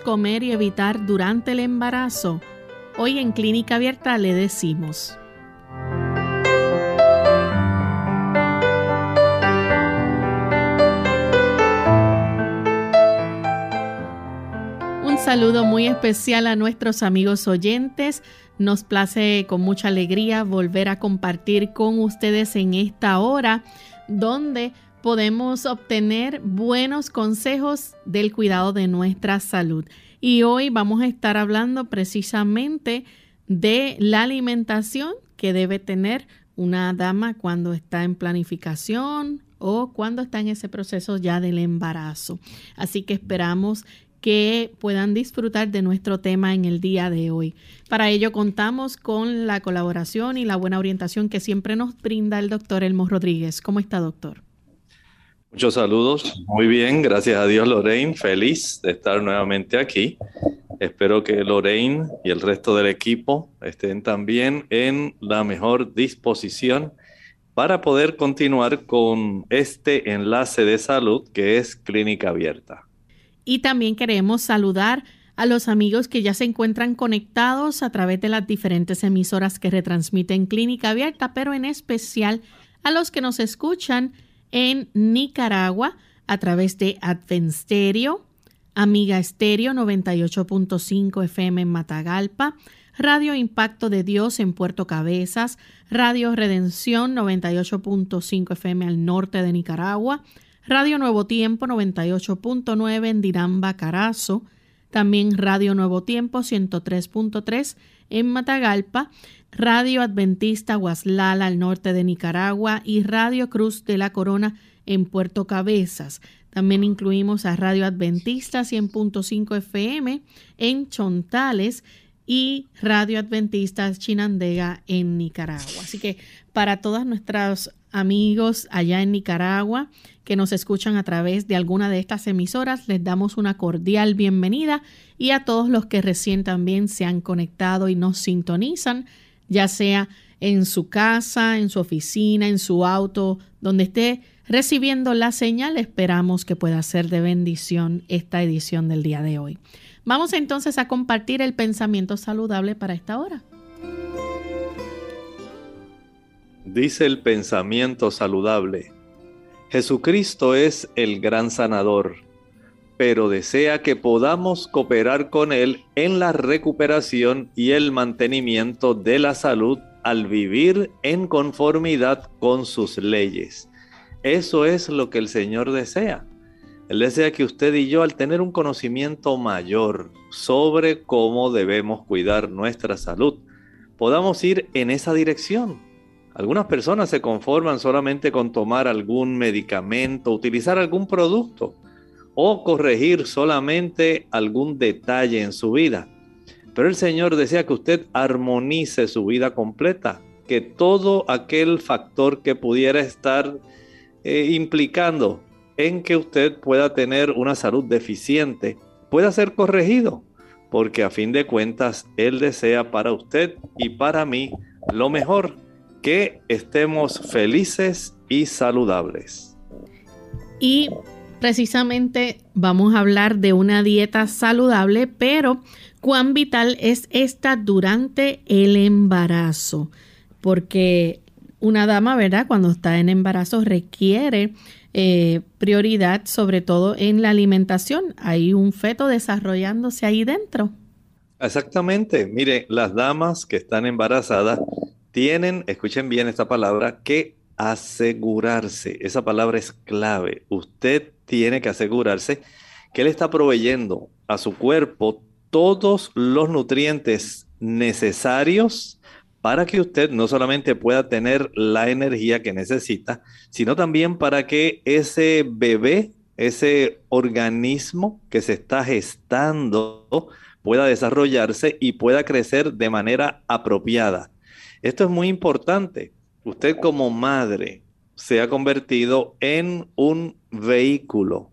Comer y evitar durante el embarazo? Hoy en Clínica Abierta le decimos. Un saludo muy especial a nuestros amigos oyentes. Nos place con mucha alegría volver a compartir con ustedes en esta hora donde podemos obtener buenos consejos del cuidado de nuestra salud. Y hoy vamos a estar hablando precisamente de la alimentación que debe tener una dama cuando está en planificación o cuando está en ese proceso ya del embarazo. Así que esperamos que puedan disfrutar de nuestro tema en el día de hoy. Para ello contamos con la colaboración y la buena orientación que siempre nos brinda el doctor Elmo Rodríguez. ¿Cómo está, doctor? Muchos saludos. Muy bien, gracias a Dios Lorraine. Feliz de estar nuevamente aquí. Espero que Lorraine y el resto del equipo estén también en la mejor disposición para poder continuar con este enlace de salud que es Clínica Abierta. Y también queremos saludar a los amigos que ya se encuentran conectados a través de las diferentes emisoras que retransmiten Clínica Abierta, pero en especial a los que nos escuchan en Nicaragua a través de Advensterio, Amiga Estéreo 98.5 FM en Matagalpa, Radio Impacto de Dios en Puerto Cabezas, Radio Redención 98.5 FM al norte de Nicaragua, Radio Nuevo Tiempo 98.9 en Diramba, Carazo, también Radio Nuevo Tiempo 103.3 en Matagalpa, Radio Adventista Guaslala al norte de Nicaragua y Radio Cruz de la Corona en Puerto Cabezas. También incluimos a Radio Adventista 100.5 FM en Chontales y Radio Adventista Chinandega en Nicaragua. Así que para todos nuestros amigos allá en Nicaragua que nos escuchan a través de alguna de estas emisoras, les damos una cordial bienvenida y a todos los que recién también se han conectado y nos sintonizan ya sea en su casa, en su oficina, en su auto, donde esté recibiendo la señal, esperamos que pueda ser de bendición esta edición del día de hoy. Vamos entonces a compartir el pensamiento saludable para esta hora. Dice el pensamiento saludable, Jesucristo es el gran sanador pero desea que podamos cooperar con Él en la recuperación y el mantenimiento de la salud al vivir en conformidad con sus leyes. Eso es lo que el Señor desea. Él desea que usted y yo, al tener un conocimiento mayor sobre cómo debemos cuidar nuestra salud, podamos ir en esa dirección. Algunas personas se conforman solamente con tomar algún medicamento, utilizar algún producto o corregir solamente algún detalle en su vida. Pero el Señor desea que usted armonice su vida completa, que todo aquel factor que pudiera estar eh, implicando en que usted pueda tener una salud deficiente pueda ser corregido, porque a fin de cuentas Él desea para usted y para mí lo mejor, que estemos felices y saludables. Y precisamente vamos a hablar de una dieta saludable, pero cuán vital es esta durante el embarazo, porque una dama, ¿verdad? Cuando está en embarazo requiere eh, prioridad, sobre todo en la alimentación. Hay un feto desarrollándose ahí dentro. Exactamente. Mire, las damas que están embarazadas tienen, escuchen bien esta palabra, que asegurarse. Esa palabra es clave. Usted tiene que asegurarse que él está proveyendo a su cuerpo todos los nutrientes necesarios para que usted no solamente pueda tener la energía que necesita, sino también para que ese bebé, ese organismo que se está gestando, pueda desarrollarse y pueda crecer de manera apropiada. Esto es muy importante. Usted como madre se ha convertido en un vehículo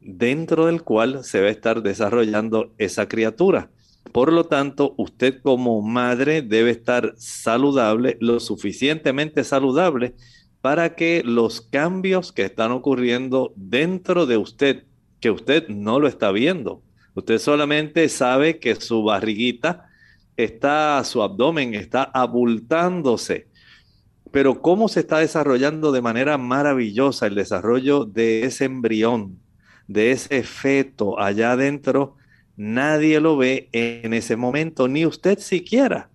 dentro del cual se va a estar desarrollando esa criatura. Por lo tanto, usted como madre debe estar saludable, lo suficientemente saludable para que los cambios que están ocurriendo dentro de usted, que usted no lo está viendo, usted solamente sabe que su barriguita está, su abdomen está abultándose. Pero cómo se está desarrollando de manera maravillosa el desarrollo de ese embrión, de ese feto allá adentro, nadie lo ve en ese momento, ni usted siquiera.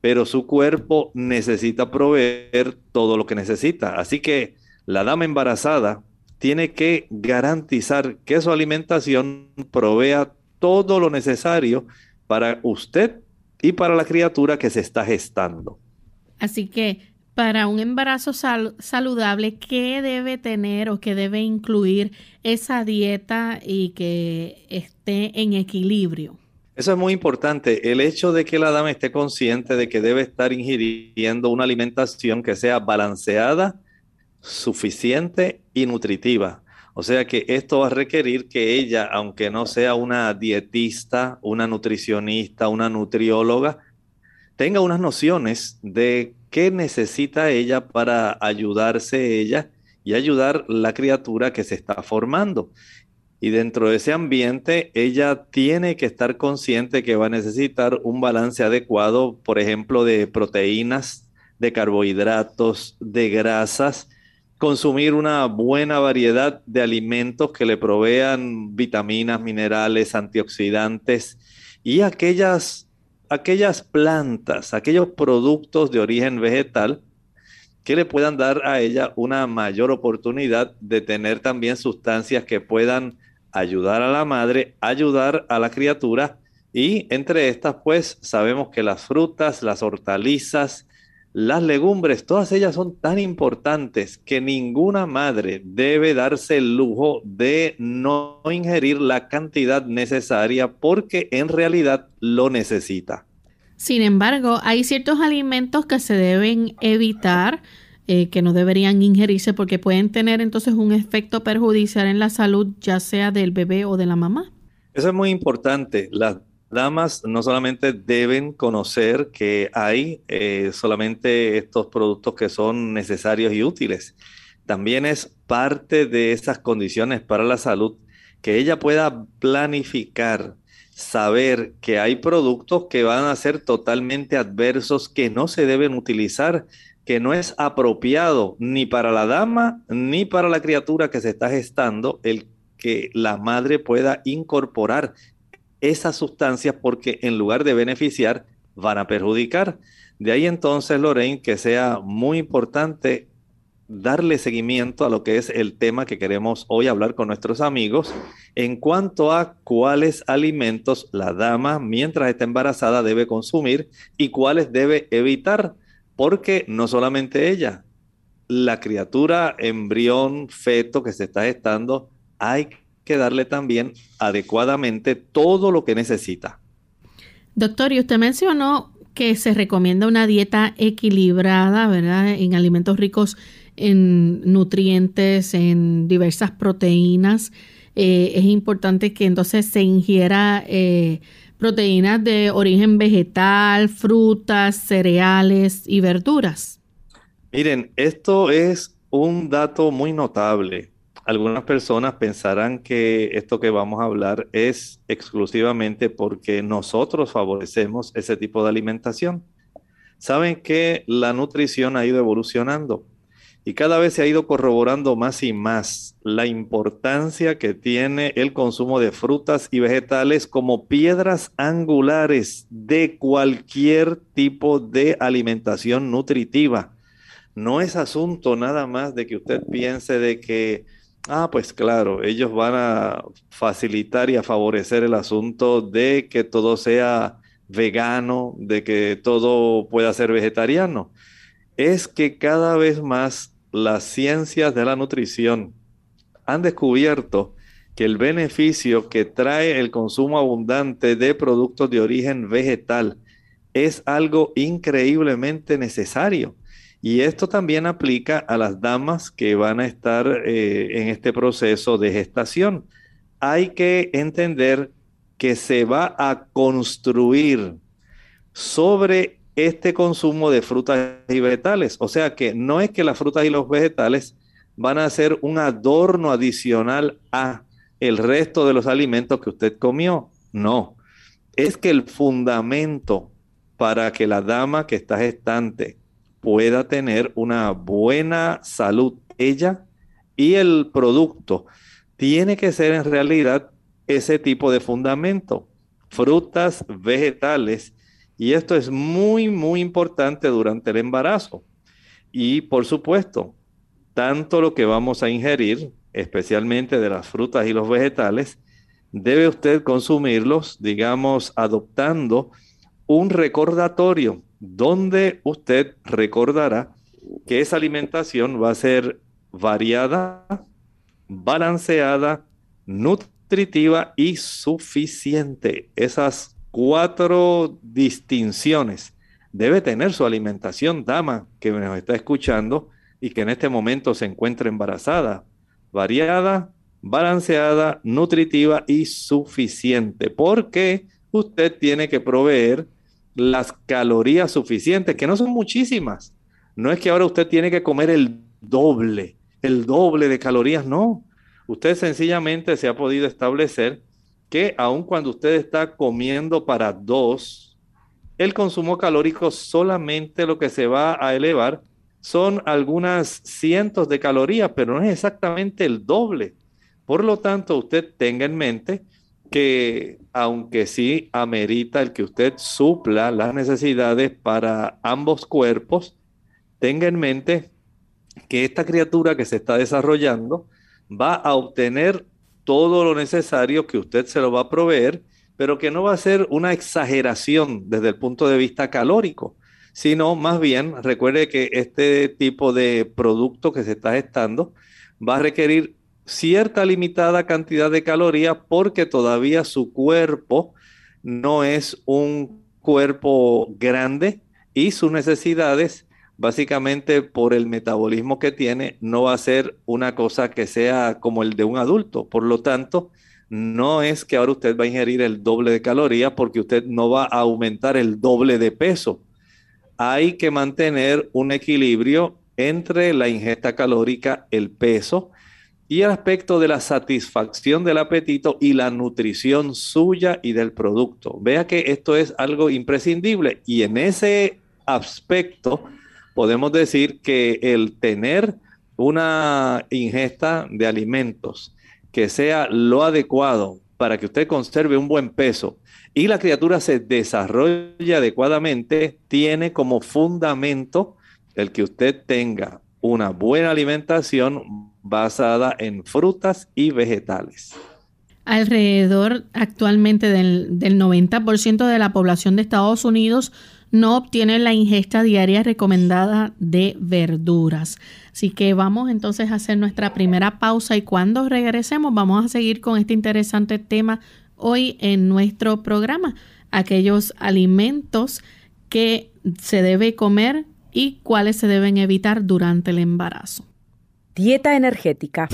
Pero su cuerpo necesita proveer todo lo que necesita. Así que la dama embarazada tiene que garantizar que su alimentación provea todo lo necesario para usted y para la criatura que se está gestando. Así que para un embarazo saludable, ¿qué debe tener o qué debe incluir esa dieta y que esté en equilibrio? Eso es muy importante. El hecho de que la dama esté consciente de que debe estar ingiriendo una alimentación que sea balanceada, suficiente y nutritiva. O sea que esto va a requerir que ella, aunque no sea una dietista, una nutricionista, una nutrióloga, tenga unas nociones de qué necesita ella para ayudarse ella y ayudar la criatura que se está formando. Y dentro de ese ambiente, ella tiene que estar consciente que va a necesitar un balance adecuado, por ejemplo, de proteínas, de carbohidratos, de grasas, consumir una buena variedad de alimentos que le provean vitaminas, minerales, antioxidantes y aquellas aquellas plantas, aquellos productos de origen vegetal que le puedan dar a ella una mayor oportunidad de tener también sustancias que puedan ayudar a la madre, ayudar a la criatura. Y entre estas pues sabemos que las frutas, las hortalizas, las legumbres, todas ellas son tan importantes que ninguna madre debe darse el lujo de no ingerir la cantidad necesaria porque en realidad lo necesita. Sin embargo, hay ciertos alimentos que se deben evitar, eh, que no deberían ingerirse porque pueden tener entonces un efecto perjudicial en la salud, ya sea del bebé o de la mamá. Eso es muy importante. Las damas no solamente deben conocer que hay eh, solamente estos productos que son necesarios y útiles, también es parte de esas condiciones para la salud que ella pueda planificar, saber que hay productos que van a ser totalmente adversos, que no se deben utilizar, que no es apropiado ni para la dama ni para la criatura que se está gestando el que la madre pueda incorporar esas sustancias porque en lugar de beneficiar, van a perjudicar. De ahí entonces, Lorraine, que sea muy importante darle seguimiento a lo que es el tema que queremos hoy hablar con nuestros amigos en cuanto a cuáles alimentos la dama mientras está embarazada debe consumir y cuáles debe evitar, porque no solamente ella, la criatura, embrión, feto que se está gestando, hay que darle también adecuadamente todo lo que necesita. Doctor, y usted mencionó que se recomienda una dieta equilibrada, ¿verdad? En alimentos ricos en nutrientes, en diversas proteínas. Eh, es importante que entonces se ingiera eh, proteínas de origen vegetal, frutas, cereales y verduras. Miren, esto es un dato muy notable algunas personas pensarán que esto que vamos a hablar es exclusivamente porque nosotros favorecemos ese tipo de alimentación. Saben que la nutrición ha ido evolucionando y cada vez se ha ido corroborando más y más la importancia que tiene el consumo de frutas y vegetales como piedras angulares de cualquier tipo de alimentación nutritiva. No es asunto nada más de que usted piense de que Ah, pues claro, ellos van a facilitar y a favorecer el asunto de que todo sea vegano, de que todo pueda ser vegetariano. Es que cada vez más las ciencias de la nutrición han descubierto que el beneficio que trae el consumo abundante de productos de origen vegetal es algo increíblemente necesario. Y esto también aplica a las damas que van a estar eh, en este proceso de gestación. Hay que entender que se va a construir sobre este consumo de frutas y vegetales. O sea que no es que las frutas y los vegetales van a ser un adorno adicional a el resto de los alimentos que usted comió. No, es que el fundamento para que la dama que está gestante pueda tener una buena salud ella y el producto tiene que ser en realidad ese tipo de fundamento, frutas, vegetales, y esto es muy, muy importante durante el embarazo. Y por supuesto, tanto lo que vamos a ingerir, especialmente de las frutas y los vegetales, debe usted consumirlos, digamos, adoptando un recordatorio donde usted recordará que esa alimentación va a ser variada, balanceada, nutritiva y suficiente. Esas cuatro distinciones debe tener su alimentación, dama que nos está escuchando y que en este momento se encuentra embarazada. Variada, balanceada, nutritiva y suficiente. Porque usted tiene que proveer las calorías suficientes, que no son muchísimas. No es que ahora usted tiene que comer el doble, el doble de calorías, no. Usted sencillamente se ha podido establecer que aun cuando usted está comiendo para dos, el consumo calórico solamente lo que se va a elevar son algunas cientos de calorías, pero no es exactamente el doble. Por lo tanto, usted tenga en mente que aunque sí amerita el que usted supla las necesidades para ambos cuerpos, tenga en mente que esta criatura que se está desarrollando va a obtener todo lo necesario que usted se lo va a proveer, pero que no va a ser una exageración desde el punto de vista calórico, sino más bien recuerde que este tipo de producto que se está gestando va a requerir cierta limitada cantidad de calorías porque todavía su cuerpo no es un cuerpo grande y sus necesidades, básicamente por el metabolismo que tiene, no va a ser una cosa que sea como el de un adulto. Por lo tanto, no es que ahora usted va a ingerir el doble de calorías porque usted no va a aumentar el doble de peso. Hay que mantener un equilibrio entre la ingesta calórica, el peso, y el aspecto de la satisfacción del apetito y la nutrición suya y del producto. Vea que esto es algo imprescindible y en ese aspecto podemos decir que el tener una ingesta de alimentos que sea lo adecuado para que usted conserve un buen peso y la criatura se desarrolle adecuadamente, tiene como fundamento el que usted tenga una buena alimentación basada en frutas y vegetales. Alrededor actualmente del, 90% de la población de Estados Unidos no obtiene la ingesta diaria recomendada de verduras. Así que vamos entonces a hacer nuestra primera pausa y cuando regresemos vamos a seguir con este interesante tema hoy en nuestro programa, aquellos alimentos que se debe comer y cuáles se deben evitar durante el embarazo. Dieta energética.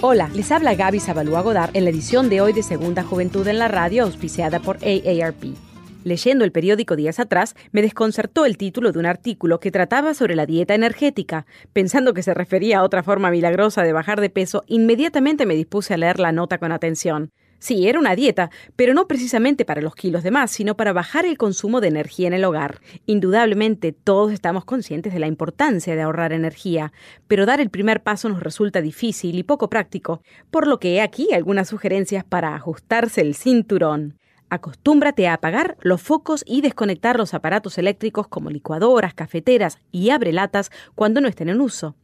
Hola, les habla Gaby Zabalúa Godard en la edición de hoy de Segunda Juventud en la Radio, auspiciada por AARP. Leyendo el periódico días atrás, me desconcertó el título de un artículo que trataba sobre la dieta energética. Pensando que se refería a otra forma milagrosa de bajar de peso, inmediatamente me dispuse a leer la nota con atención. Sí, era una dieta, pero no precisamente para los kilos de más, sino para bajar el consumo de energía en el hogar. Indudablemente todos estamos conscientes de la importancia de ahorrar energía, pero dar el primer paso nos resulta difícil y poco práctico, por lo que he aquí algunas sugerencias para ajustarse el cinturón. Acostúmbrate a apagar los focos y desconectar los aparatos eléctricos como licuadoras, cafeteras y abrelatas cuando no estén en uso.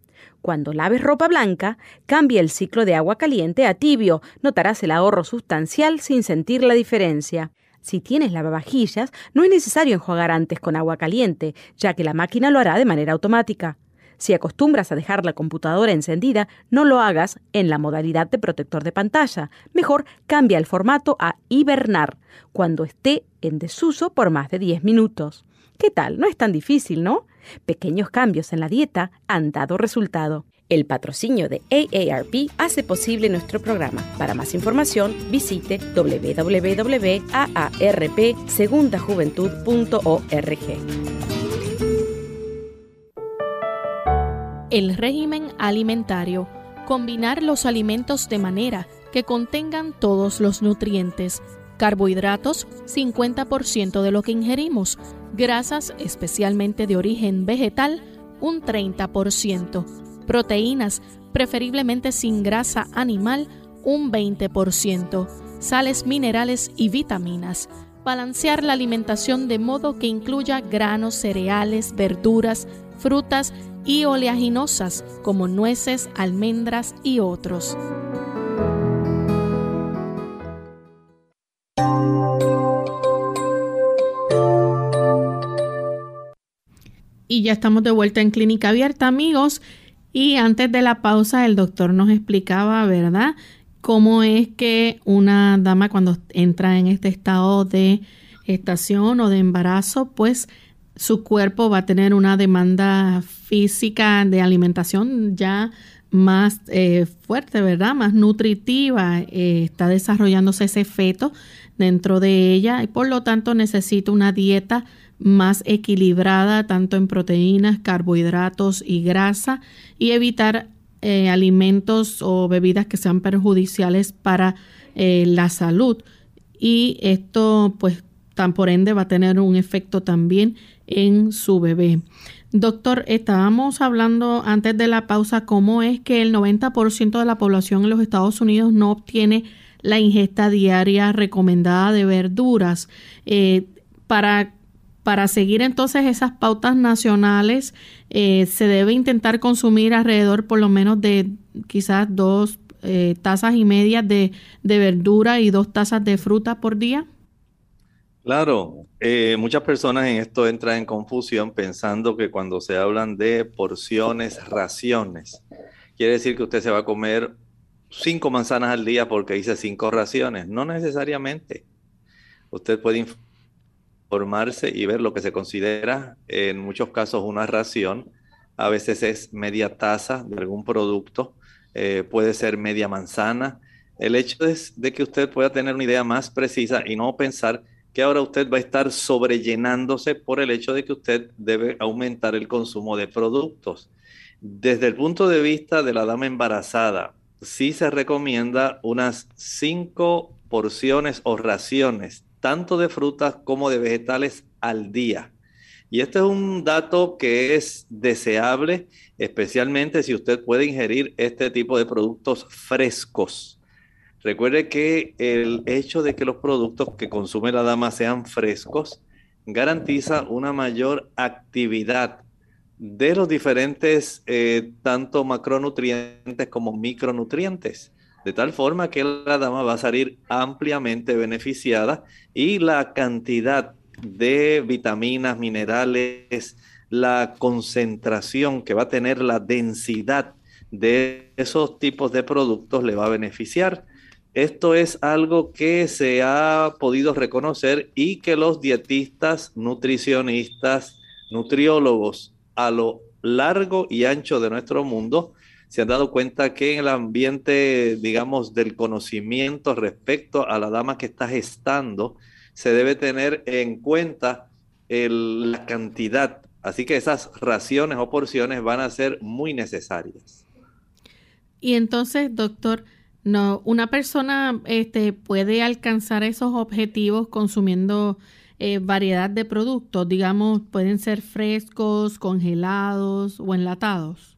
Cuando laves ropa blanca, cambia el ciclo de agua caliente a tibio. Notarás el ahorro sustancial sin sentir la diferencia. Si tienes lavavajillas, no es necesario enjuagar antes con agua caliente, ya que la máquina lo hará de manera automática. Si acostumbras a dejar la computadora encendida, no lo hagas en la modalidad de protector de pantalla. Mejor cambia el formato a hibernar cuando esté en desuso por más de 10 minutos. ¿Qué tal? No es tan difícil, ¿no? Pequeños cambios en la dieta han dado resultado. El patrocinio de AARP hace posible nuestro programa. Para más información, visite www.aarpsegundajuventud.org. El régimen alimentario. Combinar los alimentos de manera que contengan todos los nutrientes. Carbohidratos, 50% de lo que ingerimos. Grasas, especialmente de origen vegetal, un 30%. Proteínas, preferiblemente sin grasa animal, un 20%. Sales minerales y vitaminas. Balancear la alimentación de modo que incluya granos, cereales, verduras, frutas y oleaginosas como nueces, almendras y otros. Y ya estamos de vuelta en Clínica Abierta, amigos. Y antes de la pausa, el doctor nos explicaba, ¿verdad?, cómo es que una dama cuando entra en este estado de gestación o de embarazo, pues su cuerpo va a tener una demanda física de alimentación ya más eh, fuerte, ¿verdad? Más nutritiva. Eh, está desarrollándose ese feto dentro de ella y por lo tanto necesita una dieta más equilibrada tanto en proteínas, carbohidratos y grasa y evitar eh, alimentos o bebidas que sean perjudiciales para la salud. Y esto pues tan por ende va a tener un efecto también en su bebé. Doctor, estábamos hablando antes de la pausa cómo es que el 90% de la población en los Estados Unidos no obtiene la ingesta diaria recomendada de verduras. Eh, para, para seguir entonces esas pautas nacionales, eh, se debe intentar consumir alrededor por lo menos de quizás dos eh, tazas y medias de, de verdura y dos tazas de fruta por día. Claro, eh, muchas personas en esto entran en confusión pensando que cuando se hablan de porciones, raciones, quiere decir que usted se va a comer cinco manzanas al día porque hice cinco raciones. No necesariamente. Usted puede informarse y ver lo que se considera en muchos casos una ración. A veces es media taza de algún producto, eh, puede ser media manzana. El hecho es de que usted pueda tener una idea más precisa y no pensar que ahora usted va a estar sobrellenándose por el hecho de que usted debe aumentar el consumo de productos. Desde el punto de vista de la dama embarazada, sí se recomienda unas cinco porciones o raciones, tanto de frutas como de vegetales al día. Y este es un dato que es deseable, especialmente si usted puede ingerir este tipo de productos frescos Recuerde que el hecho de que los productos que consume la dama sean frescos garantiza una mayor actividad de los diferentes, eh, tanto macronutrientes como micronutrientes, de tal forma que la dama va a salir ampliamente beneficiada y la cantidad de vitaminas, minerales, la concentración que va a tener la densidad de esos tipos de productos le va a beneficiar. Esto es algo que se ha podido reconocer y que los dietistas, nutricionistas, nutriólogos a lo largo y ancho de nuestro mundo se han dado cuenta que en el ambiente, digamos, del conocimiento respecto a la dama que está gestando, se debe tener en cuenta la cantidad. Así que esas raciones o porciones van a ser muy necesarias. Y entonces, doctor, no, una persona este, puede alcanzar esos objetivos consumiendo eh, variedad de productos, digamos, pueden ser frescos, congelados o enlatados.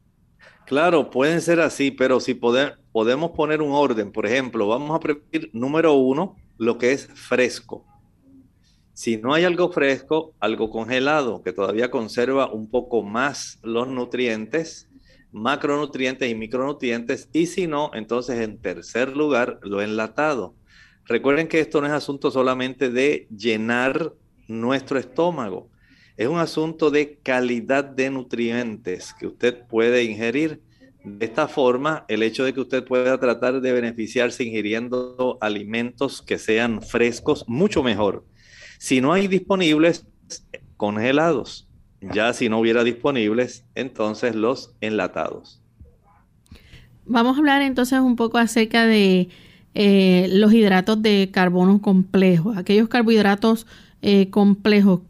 Claro, pueden ser así, pero si podemos poner un orden, por ejemplo, vamos a preferir número uno, lo que es fresco. Si no hay algo fresco, algo congelado, que todavía conserva un poco más los nutrientes, macronutrientes y micronutrientes y si no, entonces en tercer lugar lo enlatado. Recuerden que esto no es asunto solamente de llenar nuestro estómago, es un asunto de calidad de nutrientes que usted puede ingerir. De esta forma, el hecho de que usted pueda tratar de beneficiarse ingiriendo alimentos que sean frescos, mucho mejor. Si no hay disponibles, congelados. Ya si no hubiera disponibles, entonces los enlatados. Vamos a hablar entonces un poco acerca de eh, los hidratos de carbono complejos, aquellos carbohidratos eh, complejos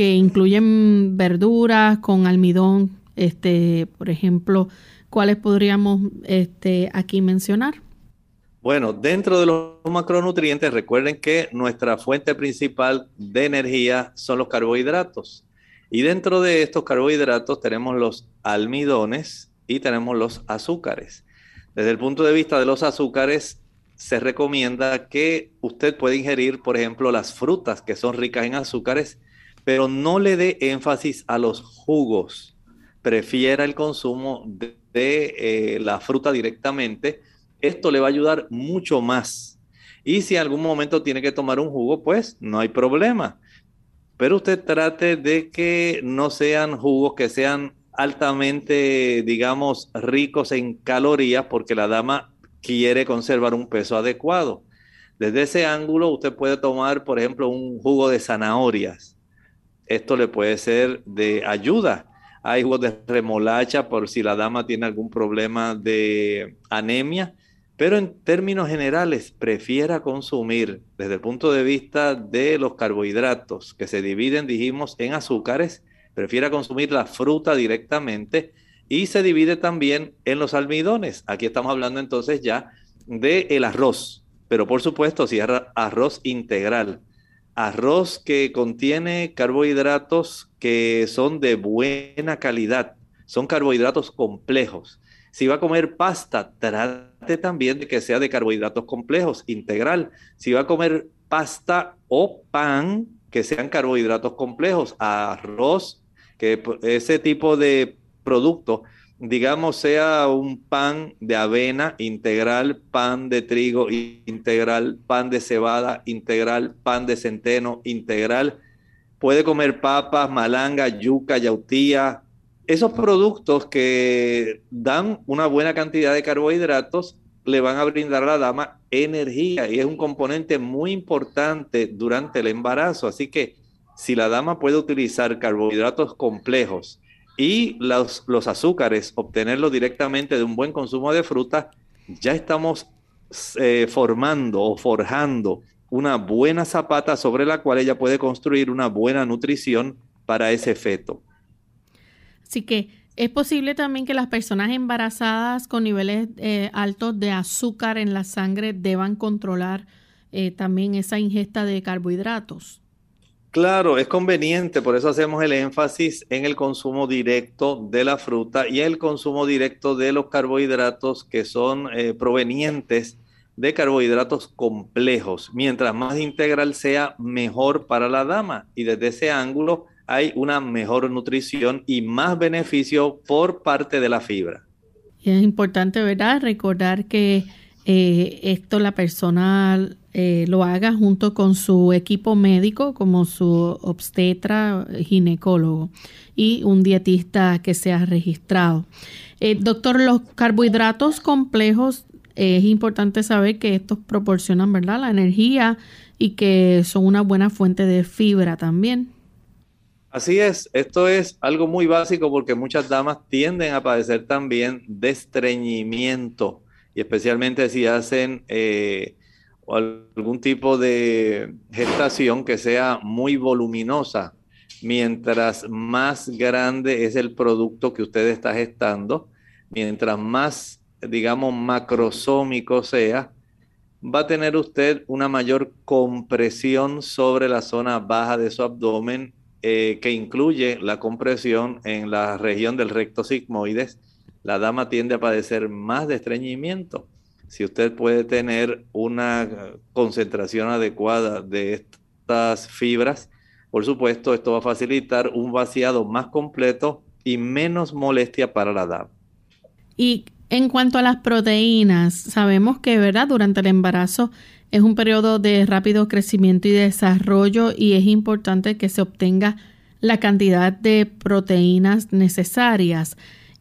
que incluyen verduras con almidón, este, por ejemplo, ¿cuáles podríamos este, aquí mencionar? Bueno, dentro de los macronutrientes, recuerden que nuestra fuente principal de energía son los carbohidratos. Y dentro de estos carbohidratos tenemos los almidones y tenemos los azúcares. Desde el punto de vista de los azúcares, se recomienda que usted pueda ingerir, por ejemplo, las frutas que son ricas en azúcares, pero no le dé énfasis a los jugos. Prefiera el consumo de, eh, la fruta directamente. Esto le va a ayudar mucho más. Y si en algún momento tiene que tomar un jugo, pues no hay problema. Pero usted trate de que no sean jugos que sean altamente, digamos, ricos en calorías, porque la dama quiere conservar un peso adecuado. Desde ese ángulo, usted puede tomar, por ejemplo, un jugo de zanahorias esto le puede ser de ayuda. Hay jugos de remolacha por si la dama tiene algún problema de anemia, pero en términos generales prefiera consumir desde el punto de vista de los carbohidratos que se dividen, dijimos, en azúcares, prefiera consumir la fruta directamente y se divide también en los almidones. Aquí estamos hablando entonces ya del el arroz, pero por supuesto si es arroz integral arroz que contiene carbohidratos que son de buena calidad, son carbohidratos complejos. Si va a comer pasta, trate también de que sea de carbohidratos complejos, integral. Si va a comer pasta o pan, que sean carbohidratos complejos, arroz, que ese tipo de producto digamos, sea un pan de avena integral, pan de trigo integral, pan de cebada integral, pan de centeno integral. Puede comer papas, malanga, yuca, yautía. Esos productos que dan una buena cantidad de carbohidratos le van a brindar a la dama energía y es un componente muy importante durante el embarazo. Así que si la dama puede utilizar carbohidratos complejos, y los, los azúcares, obtenerlos directamente de un buen consumo de fruta, ya estamos eh, formando o forjando una buena zapata sobre la cual ella puede construir una buena nutrición para ese feto. Así que es posible también que las personas embarazadas con niveles eh, altos de azúcar en la sangre deban controlar eh, también esa ingesta de carbohidratos. Claro, es conveniente, por eso hacemos el énfasis en el consumo directo de la fruta y el consumo directo de los carbohidratos que son eh, provenientes de carbohidratos complejos. Mientras más integral sea, mejor para la dama. Y desde ese ángulo hay una mejor nutrición y más beneficio por parte de la fibra. Y es importante, ¿verdad? Recordar que eh, esto la persona eh, lo haga junto con su equipo médico, como su obstetra, ginecólogo y un dietista que sea registrado. Eh, doctor, los carbohidratos complejos, es importante saber que estos proporcionan ¿verdad? la energía y que son una buena fuente de fibra también. Así es, esto es algo muy básico porque muchas damas tienden a padecer también de estreñimiento y especialmente si hacen o algún tipo de gestación que sea muy voluminosa. Mientras más grande es el producto que usted está gestando, mientras más, digamos, macrosómico sea, va a tener usted una mayor compresión sobre la zona baja de su abdomen, eh, que incluye la compresión en la región del recto sigmoides. La dama tiende a padecer más de estreñimiento si usted puede tener una concentración adecuada de estas fibras, por supuesto, esto va a facilitar un vaciado más completo y menos molestia para la dama. Y en cuanto a las proteínas, sabemos que, ¿verdad? Durante el embarazo es un periodo de rápido crecimiento y desarrollo y es importante que se obtenga la cantidad de proteínas necesarias.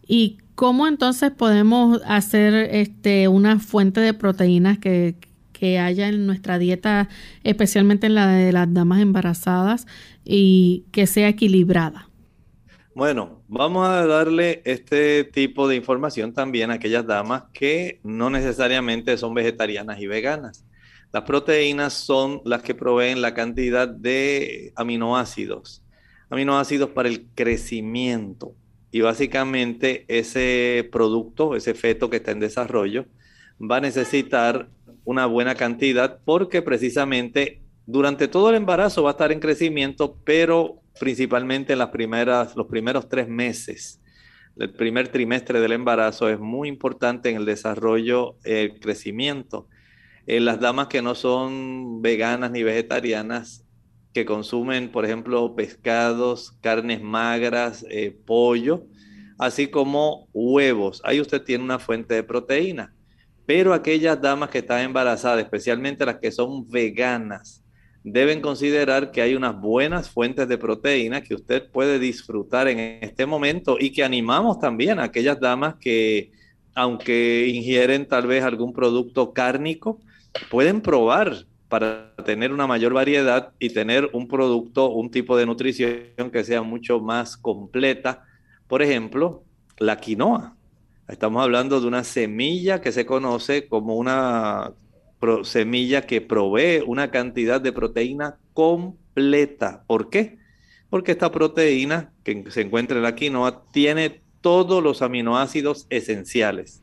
¿Y cómo entonces podemos hacer este, una fuente de proteínas que, que haya en nuestra dieta, especialmente en la de las damas embarazadas, y que sea equilibrada? Bueno, vamos a darle este tipo de información también a aquellas damas que no necesariamente son vegetarianas y veganas. Las proteínas son las que proveen la cantidad de aminoácidos, aminoácidos para el crecimiento. Y básicamente ese producto, ese feto que está en desarrollo, va a necesitar una buena cantidad porque precisamente durante todo el embarazo va a estar en crecimiento, pero principalmente en las primeras, los primeros tres meses. El primer trimestre del embarazo es muy importante en el desarrollo, el crecimiento las damas que no son veganas ni vegetarianas, que consumen, por ejemplo, pescados, carnes magras, eh, pollo, así como huevos. Ahí usted tiene una fuente de proteína. Pero aquellas damas que están embarazadas, especialmente las que son veganas, deben considerar que hay unas buenas fuentes de proteína que usted puede disfrutar en este momento y que animamos también a aquellas damas que, aunque ingieren tal vez algún producto cárnico, pueden probar para tener una mayor variedad y tener un producto, un tipo de nutrición que sea mucho más completa. Por ejemplo, la quinoa. Estamos hablando de una semilla que se conoce como una semilla que provee una cantidad de proteína completa. ¿Por qué? Porque esta proteína que se encuentra en la quinoa tiene todos los aminoácidos esenciales.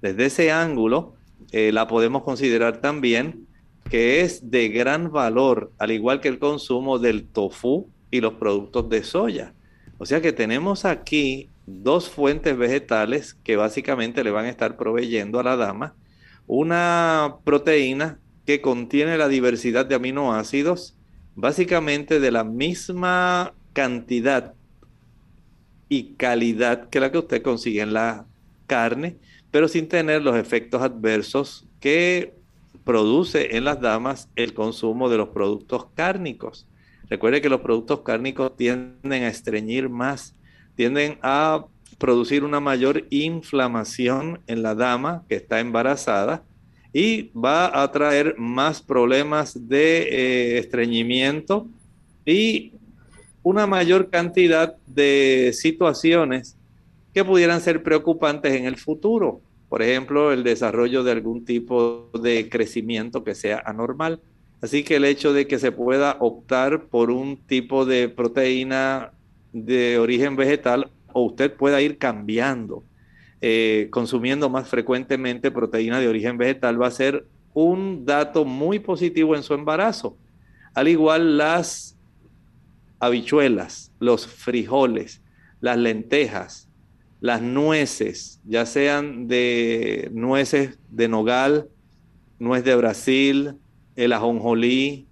Desde ese ángulo, eh, la podemos considerar también que es de gran valor, al igual que el consumo del tofu y los productos de soya. O sea que tenemos aquí dos fuentes vegetales que básicamente le van a estar proveyendo a la dama una proteína que contiene la diversidad de aminoácidos, básicamente de la misma cantidad y calidad que la que usted consigue en la carne, pero sin tener los efectos adversos que produce en las damas el consumo de los productos cárnicos. Recuerde que los productos cárnicos tienden a estreñir más, tienden a producir una mayor inflamación en la dama que está embarazada y va a traer más problemas de eh, estreñimiento y una mayor cantidad de situaciones que pudieran ser preocupantes en el futuro. Por ejemplo, el desarrollo de algún tipo de crecimiento que sea anormal. Así que el hecho de que se pueda optar por un tipo de proteína de origen vegetal o usted pueda ir cambiando, eh, consumiendo más frecuentemente proteína de origen vegetal, va a ser un dato muy positivo en su embarazo. Al igual las habichuelas, los frijoles, las lentejas, las nueces, ya sean de nueces de nogal, nuez de Brasil, el ajonjolí,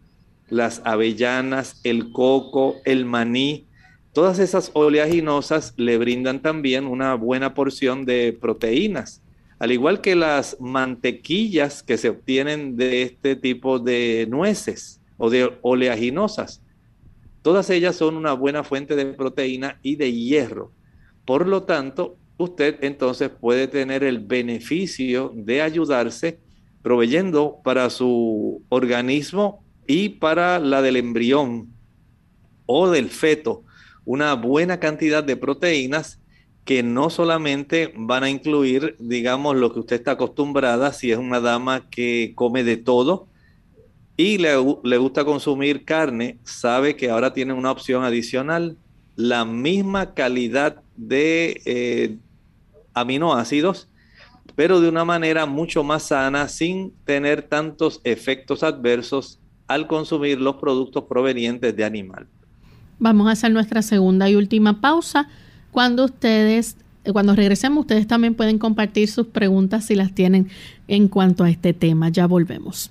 las avellanas, el coco, el maní, todas esas oleaginosas le brindan también una buena porción de proteínas, al igual que las mantequillas que se obtienen de este tipo de nueces o de oleaginosas. Todas ellas son una buena fuente de proteína y de hierro. Por lo tanto, usted entonces puede tener el beneficio de ayudarse proveyendo para su organismo y para la del embrión o del feto una buena cantidad de proteínas que no solamente van a incluir, digamos, lo que usted está acostumbrada, si es una dama que come de todo y le, le gusta consumir carne, sabe que ahora tiene una opción adicional, la misma calidad de eh, aminoácidos, pero de una manera mucho más sana, sin tener tantos efectos adversos al consumir los productos provenientes de animal. Vamos a hacer nuestra segunda y última pausa. Cuando ustedes, cuando regresemos, ustedes también pueden compartir sus preguntas si las tienen en cuanto a este tema. Ya volvemos.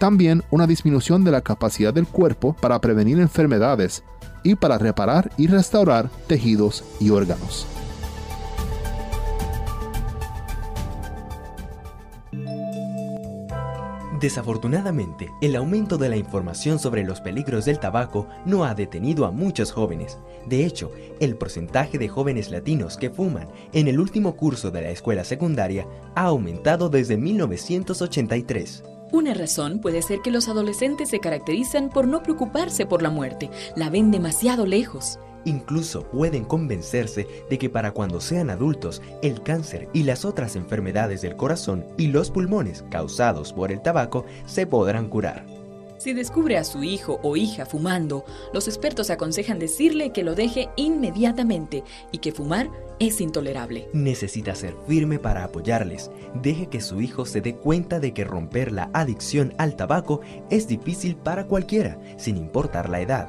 También una disminución de la capacidad del cuerpo para prevenir enfermedades y para reparar y restaurar tejidos y órganos. Desafortunadamente, el aumento de la información sobre los peligros del tabaco no ha detenido a muchos jóvenes. De hecho, el porcentaje de jóvenes latinos que fuman en el último curso de la escuela secundaria ha aumentado desde 1983. Una razón puede ser que los adolescentes se caracterizan por no preocuparse por la muerte, la ven demasiado lejos. Incluso pueden convencerse de que para cuando sean adultos, el cáncer y las otras enfermedades del corazón y los pulmones causados por el tabaco se podrán curar. Si descubre a su hijo o hija fumando, los expertos aconsejan decirle que lo deje inmediatamente y que fumar es intolerable. Necesita ser firme para apoyarles. Deje que su hijo se dé cuenta de que romper la adicción al tabaco es difícil para cualquiera, sin importar la edad.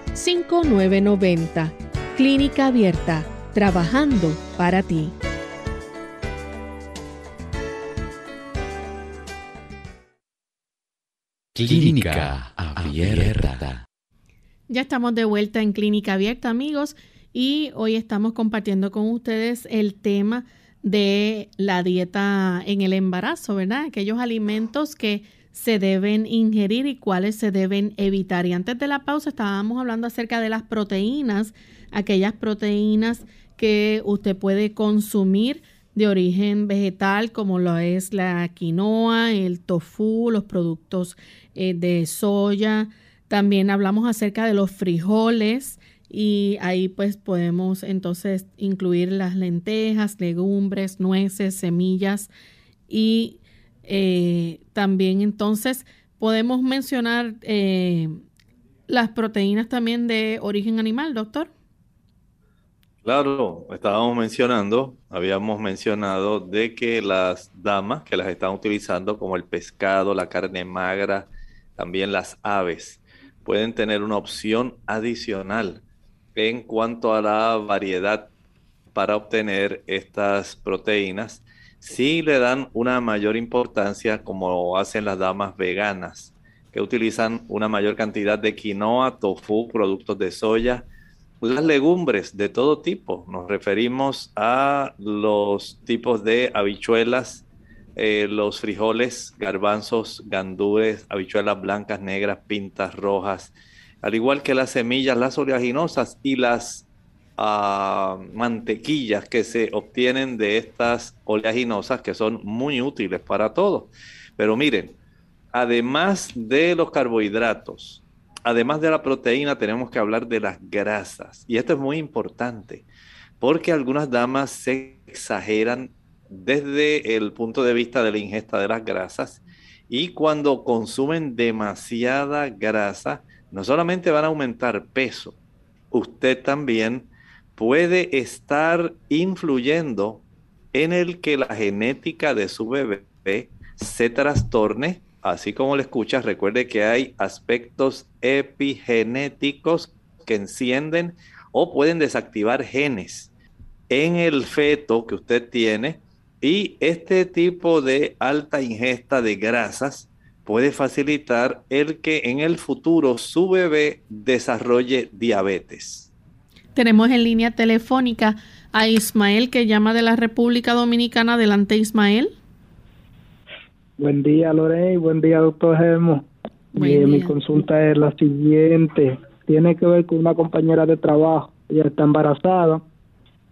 5990. Clínica Abierta, trabajando para ti. Clínica Abierta. Ya estamos de vuelta en Clínica Abierta, amigos, y hoy estamos compartiendo con ustedes el tema de la dieta en el embarazo, ¿verdad? Aquellos alimentos que se deben ingerir y cuáles se deben evitar. Y antes de la pausa estábamos hablando acerca de las proteínas, aquellas proteínas que usted puede consumir de origen vegetal como lo es la quinoa, el tofu, los productos eh, de soya. También hablamos acerca de los frijoles y ahí pues podemos entonces incluir las lentejas, legumbres, nueces, semillas y eh, también entonces podemos mencionar eh, las proteínas también de origen animal, doctor. Claro, estábamos mencionando, habíamos mencionado de que las damas que las están utilizando, como el pescado, la carne magra, también las aves, pueden tener una opción adicional en cuanto a la variedad para obtener estas proteínas sí le dan una mayor importancia como hacen las damas veganas, que utilizan una mayor cantidad de quinoa, tofu, productos de soya, las legumbres de todo tipo. Nos referimos a los tipos de habichuelas, eh, los frijoles, garbanzos, gandures, habichuelas blancas, negras, pintas, rojas, al igual que las semillas, las oleaginosas y las mantequillas que se obtienen de estas oleaginosas que son muy útiles para todos. Pero miren, además de los carbohidratos, además de la proteína, tenemos que hablar de las grasas. Y esto es muy importante, porque algunas damas se exageran desde el punto de vista de la ingesta de las grasas y cuando consumen demasiada grasa, no solamente van a aumentar peso, usted también puede estar influyendo en el que la genética de su bebé se trastorne así como lo escuchas, recuerde que hay aspectos epigenéticos que encienden o pueden desactivar genes en el feto que usted tiene y este tipo de alta ingesta de grasas puede facilitar el que en el futuro su bebé desarrolle diabetes. Tenemos en línea telefónica a Ismael que llama de la República Dominicana. Adelante, Ismael. Buen día, Lorey. Buen día, doctor Germo. Eh, mi consulta es la siguiente. Tiene que ver con una compañera de trabajo. Ella está embarazada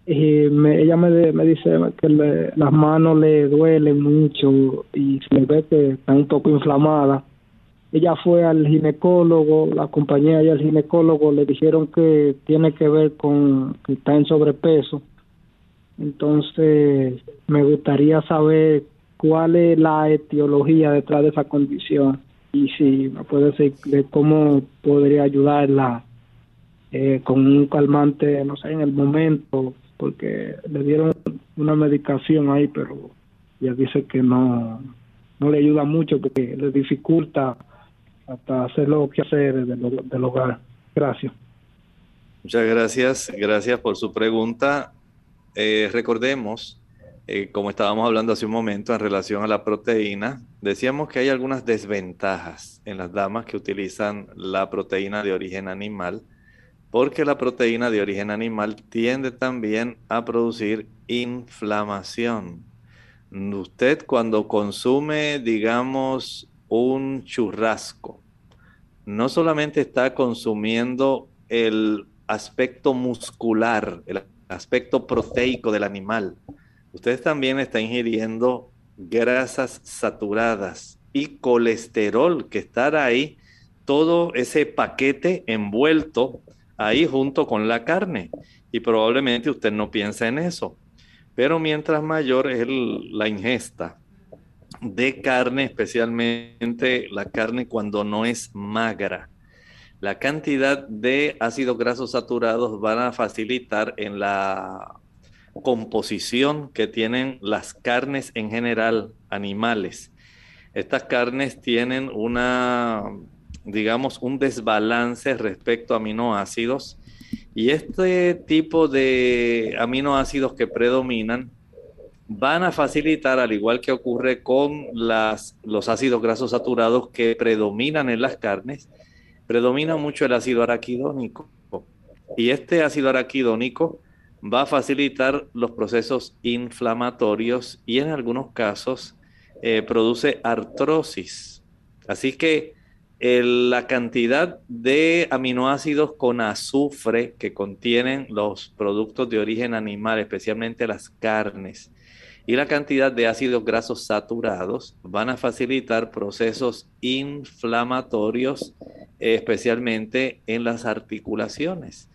y me, ella me, me dice que las manos le duelen mucho y se ve que está un poco inflamada. Ella fue al ginecólogo, la compañía y al ginecólogo le dijeron que tiene que ver con que está en sobrepeso. Entonces, me gustaría saber cuál es la etiología detrás de esa condición y si me puede decir de cómo podría ayudarla eh, con un calmante, no sé, en el momento, porque le dieron una medicación ahí, pero ella dice que no, no le ayuda mucho porque le dificulta hasta hacer lo que hacer del, del hogar. Gracias. Muchas gracias, gracias por su pregunta. Eh, recordemos, eh, como estábamos hablando hace un momento en relación a la proteína, decíamos que hay algunas desventajas en las damas que utilizan la proteína de origen animal porque la proteína de origen animal tiende también a producir inflamación. Usted cuando consume, digamos, un churrasco, no solamente está consumiendo el aspecto muscular, el aspecto proteico del animal, usted también está ingiriendo grasas saturadas y colesterol que está ahí, todo ese paquete envuelto ahí junto con la carne. Y probablemente usted no piensa en eso. Pero mientras mayor es la ingesta de carne, especialmente la carne cuando no es magra, la cantidad de ácidos grasos saturados van a facilitar en la composición que tienen las carnes en general, animales. Estas carnes tienen una digamos, un desbalance respecto a aminoácidos. Y este tipo de aminoácidos que predominan van a facilitar, al igual que ocurre con los ácidos grasos saturados que predominan en las carnes, predomina mucho el ácido araquidónico. Y este ácido araquidónico va a facilitar los procesos inflamatorios y en algunos casos eh, produce artrosis. Así que la cantidad de aminoácidos con azufre que contienen los productos de origen animal, especialmente las carnes, y la cantidad de ácidos grasos saturados van a facilitar procesos inflamatorios, especialmente en las articulaciones.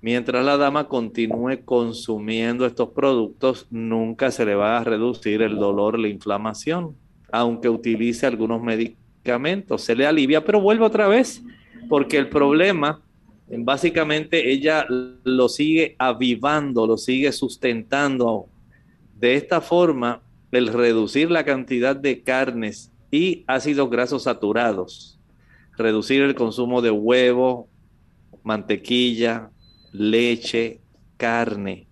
Mientras la dama continúe consumiendo estos productos, nunca se le va a reducir el dolor, la inflamación, aunque utilice algunos medicamentos se le alivia, pero vuelve otra vez, porque el problema, básicamente ella lo sigue avivando, lo sigue sustentando. De esta forma, el reducir la cantidad de carnes y ácidos grasos saturados, reducir el consumo de huevo, mantequilla, leche, carne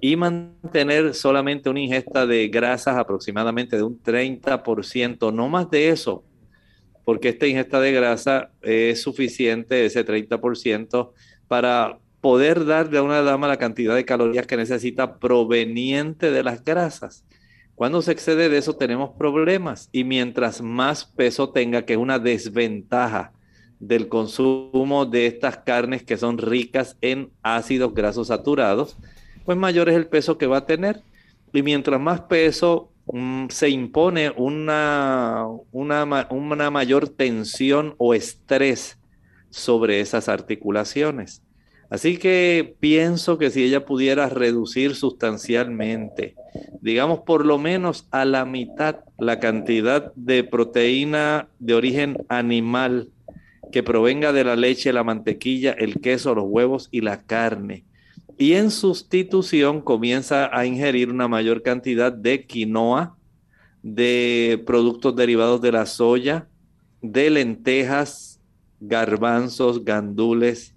y mantener solamente una ingesta de grasas aproximadamente de un 30%, no más de eso, porque esta ingesta de grasa es suficiente, ese 30%, para poder darle a una dama la cantidad de calorías que necesita proveniente de las grasas. Cuando se excede de eso tenemos problemas y mientras más peso tenga, que es una desventaja del consumo de estas carnes que son ricas en ácidos grasos saturados, pues mayor es el peso que va a tener. Y mientras más peso se impone una, una, una mayor tensión o estrés sobre esas articulaciones. Así que pienso que si ella pudiera reducir sustancialmente, digamos por lo menos a la mitad la cantidad de proteína de origen animal que provenga de la leche, la mantequilla, el queso, los huevos y la carne, y en sustitución comienza a ingerir una mayor cantidad de quinoa, de productos derivados de la soya, de lentejas, garbanzos, gandules,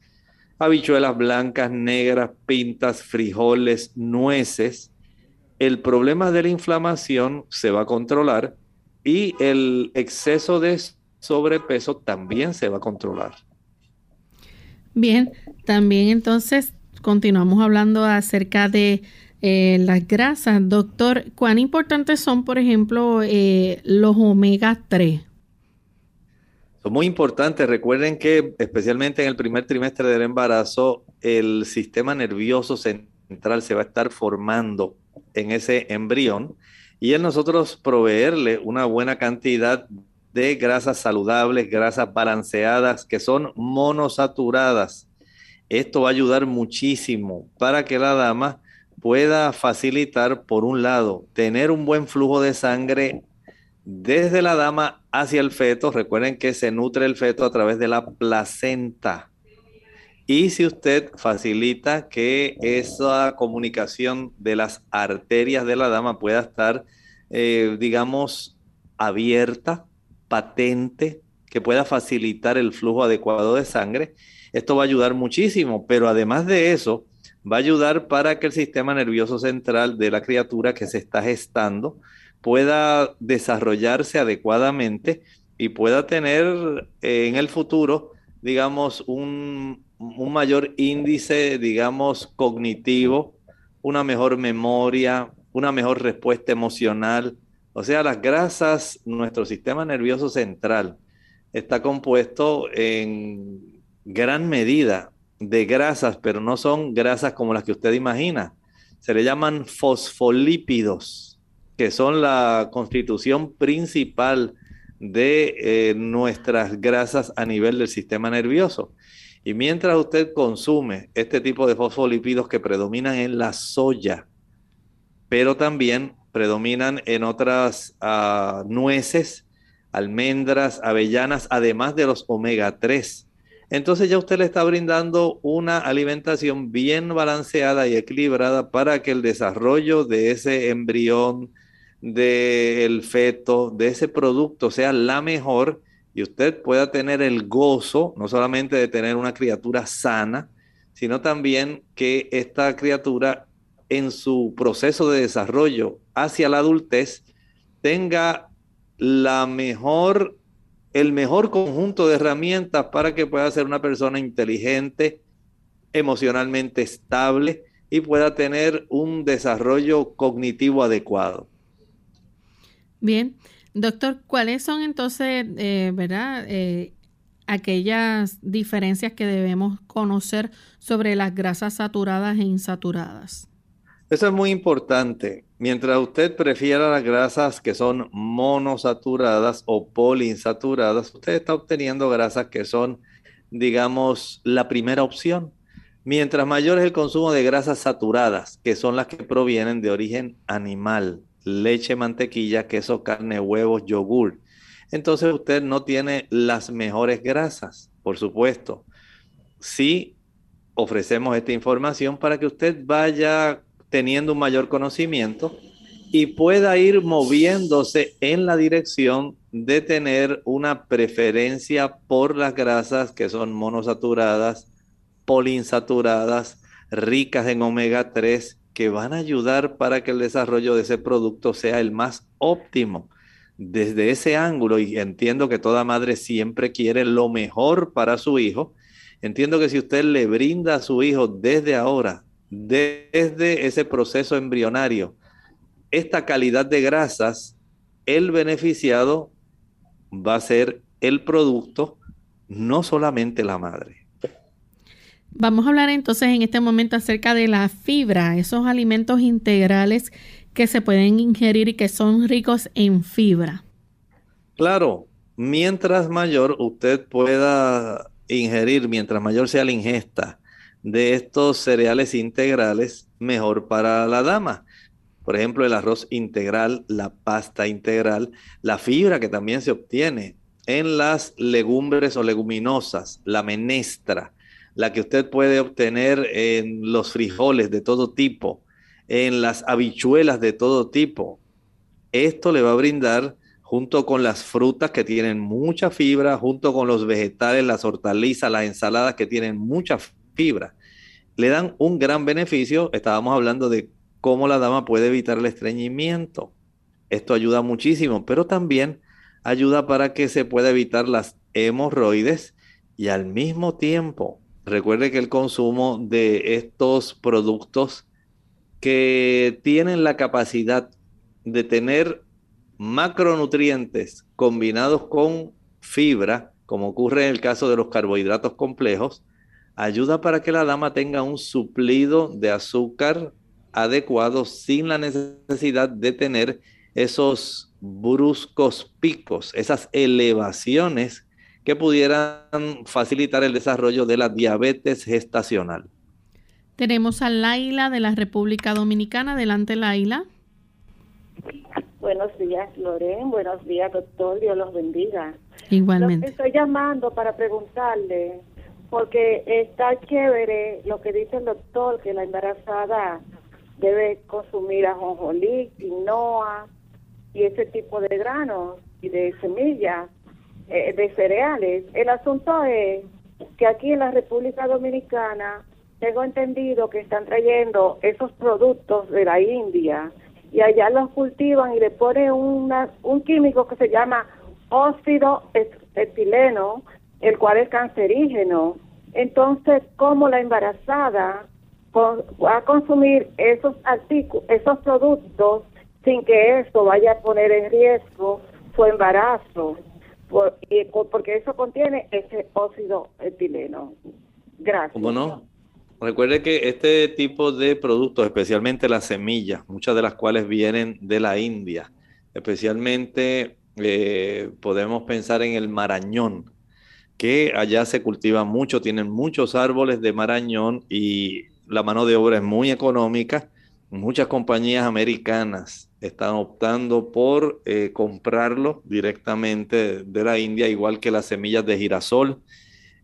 habichuelas blancas, negras, pintas, frijoles, nueces, el problema de la inflamación se va a controlar y el exceso de sobrepeso también se va a controlar. Bien, también entonces continuamos hablando acerca de eh, las grasas. Doctor, ¿cuán importantes son, por ejemplo, eh, los omega 3? Son muy importantes. Recuerden que especialmente en el primer trimestre del embarazo, el sistema nervioso central se va a estar formando en ese embrión y en nosotros proveerle una buena cantidad de grasas saludables, grasas balanceadas, que son monosaturadas. Esto va a ayudar muchísimo para que la dama pueda facilitar, por un lado, tener un buen flujo de sangre desde la dama hacia el feto. Recuerden que se nutre el feto a través de la placenta. Y si usted facilita que esa comunicación de las arterias de la dama pueda estar, eh, digamos, abierta, patente, que pueda facilitar el flujo adecuado de sangre, esto va a ayudar muchísimo. Pero además de eso, va a ayudar para que el sistema nervioso central de la criatura que se está gestando pueda desarrollarse adecuadamente y pueda tener eh, en el futuro, digamos, un, un mayor índice, digamos, cognitivo, una mejor memoria, una mejor respuesta emocional. O sea, las grasas, nuestro sistema nervioso central está compuesto en gran medida de grasas, pero no son grasas como las que usted imagina. Se le llaman fosfolípidos, que son la constitución principal de eh, nuestras grasas a nivel del sistema nervioso. Y mientras usted consume este tipo de fosfolípidos que predominan en la soya, pero también predominan en otras ah, nueces, almendras, avellanas, además de los omega 3. Entonces ya usted le está brindando una alimentación bien balanceada y equilibrada para que el desarrollo de ese embrión, del feto, de ese producto sea la mejor y usted pueda tener el gozo, no solamente de tener una criatura sana, sino también que esta criatura en su proceso de desarrollo hacia la adultez tenga la mejor, el mejor conjunto de herramientas para que pueda ser una persona inteligente, emocionalmente estable y pueda tener un desarrollo cognitivo adecuado. Bien, Doctor, ¿cuáles son entonces, eh, verdad, eh, aquellas diferencias que debemos conocer sobre las grasas saturadas e insaturadas? Eso es muy importante. Mientras usted prefiera las grasas que son monosaturadas o poliinsaturadas, usted está obteniendo grasas que son, digamos, la primera opción. Mientras mayor es el consumo de grasas saturadas, que son las que provienen de origen animal, leche, mantequilla, queso, carne, huevos, yogur. Entonces usted no tiene las mejores grasas, por supuesto. Sí ofrecemos esta información para que usted vaya teniendo un mayor conocimiento y pueda ir moviéndose en la dirección de tener una preferencia por las grasas que son monosaturadas, poliinsaturadas, ricas en omega 3 que van a ayudar para que el desarrollo de ese producto sea el más óptimo. Desde ese ángulo, y entiendo que toda madre siempre quiere lo mejor para su hijo, entiendo que si usted le brinda a su hijo desde ahora, desde ese proceso embrionario, esta calidad de grasas, el beneficiado va a ser el producto, no solamente la madre. Vamos a hablar entonces en este momento acerca de la fibra, esos alimentos integrales que se pueden ingerir y que son ricos en fibra. Claro, mientras mayor usted pueda ingerir, mientras mayor sea la ingesta de estos cereales integrales, mejor para la dama. Por ejemplo, el arroz integral, la pasta integral, la fibra que también se obtiene en las legumbres o leguminosas, la menestra, la que usted puede obtener en los frijoles de todo tipo, en las habichuelas de todo tipo, esto le va a brindar junto con las frutas que tienen mucha fibra, junto con los vegetales, las hortalizas, las ensaladas que tienen mucha fibra, le dan un gran beneficio. Estábamos hablando de cómo la dama puede evitar el estreñimiento. Esto ayuda muchísimo, pero también ayuda para que se pueda evitar las hemorroides y al mismo tiempo, recuerde que el consumo de estos productos que tienen la capacidad de tener macronutrientes combinados con fibra, como ocurre en el caso de los carbohidratos complejos, ayuda para que la dama tenga un suplido de azúcar adecuado sin la necesidad de tener esos bruscos picos, esas elevaciones que pudieran facilitar el desarrollo de la diabetes gestacional. Tenemos a Laila de la República Dominicana. Adelante, Laila. Buenos días, Loren. Buenos días, doctor. Dios los bendiga. Igualmente. estoy llamando para preguntarle, porque está chévere lo que dice el doctor, que la embarazada debe consumir ajonjolí, quinoa y ese tipo de granos y de semillas, eh, de cereales. El asunto es que aquí en la República Dominicana tengo entendido que están trayendo esos productos de la India y allá los cultivan y le ponen un químico que se llama óxido etileno, el cual es cancerígeno. Entonces, ¿cómo la embarazada va a consumir esos esos productos sin que eso vaya a poner en riesgo su embarazo? Porque eso contiene ese óxido etileno. Gracias. Recuerde que este tipo de productos, especialmente las semillas, muchas de las cuales vienen de la India, especialmente eh, podemos pensar en el marañón, que allá se cultiva mucho, tienen muchos árboles de marañón y la mano de obra es muy económica. Muchas compañías americanas están optando por eh, comprarlo directamente de la India, igual que las semillas de girasol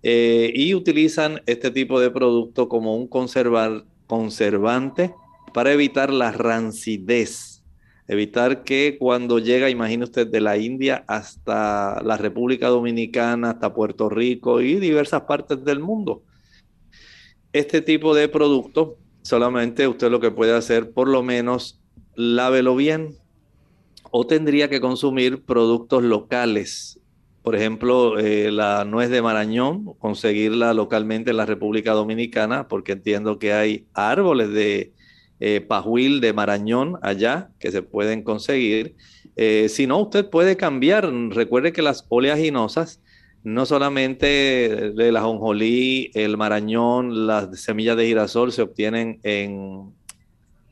eh, y utilizan este tipo de producto como un conservante para evitar la rancidez, evitar que cuando llega, imagine usted, de la India hasta la República Dominicana, hasta Puerto Rico y diversas partes del mundo. Este tipo de producto, solamente usted lo que puede hacer, por lo menos, lávelo bien o tendría que consumir productos locales por ejemplo, eh, la nuez de Marañón, conseguirla localmente en la República Dominicana, porque entiendo que hay árboles de eh, pajuil de Marañón allá que se pueden conseguir. Eh, si no, usted puede cambiar. Recuerde que las oleaginosas, no solamente de la jonjolí, el marañón, las semillas de girasol se obtienen en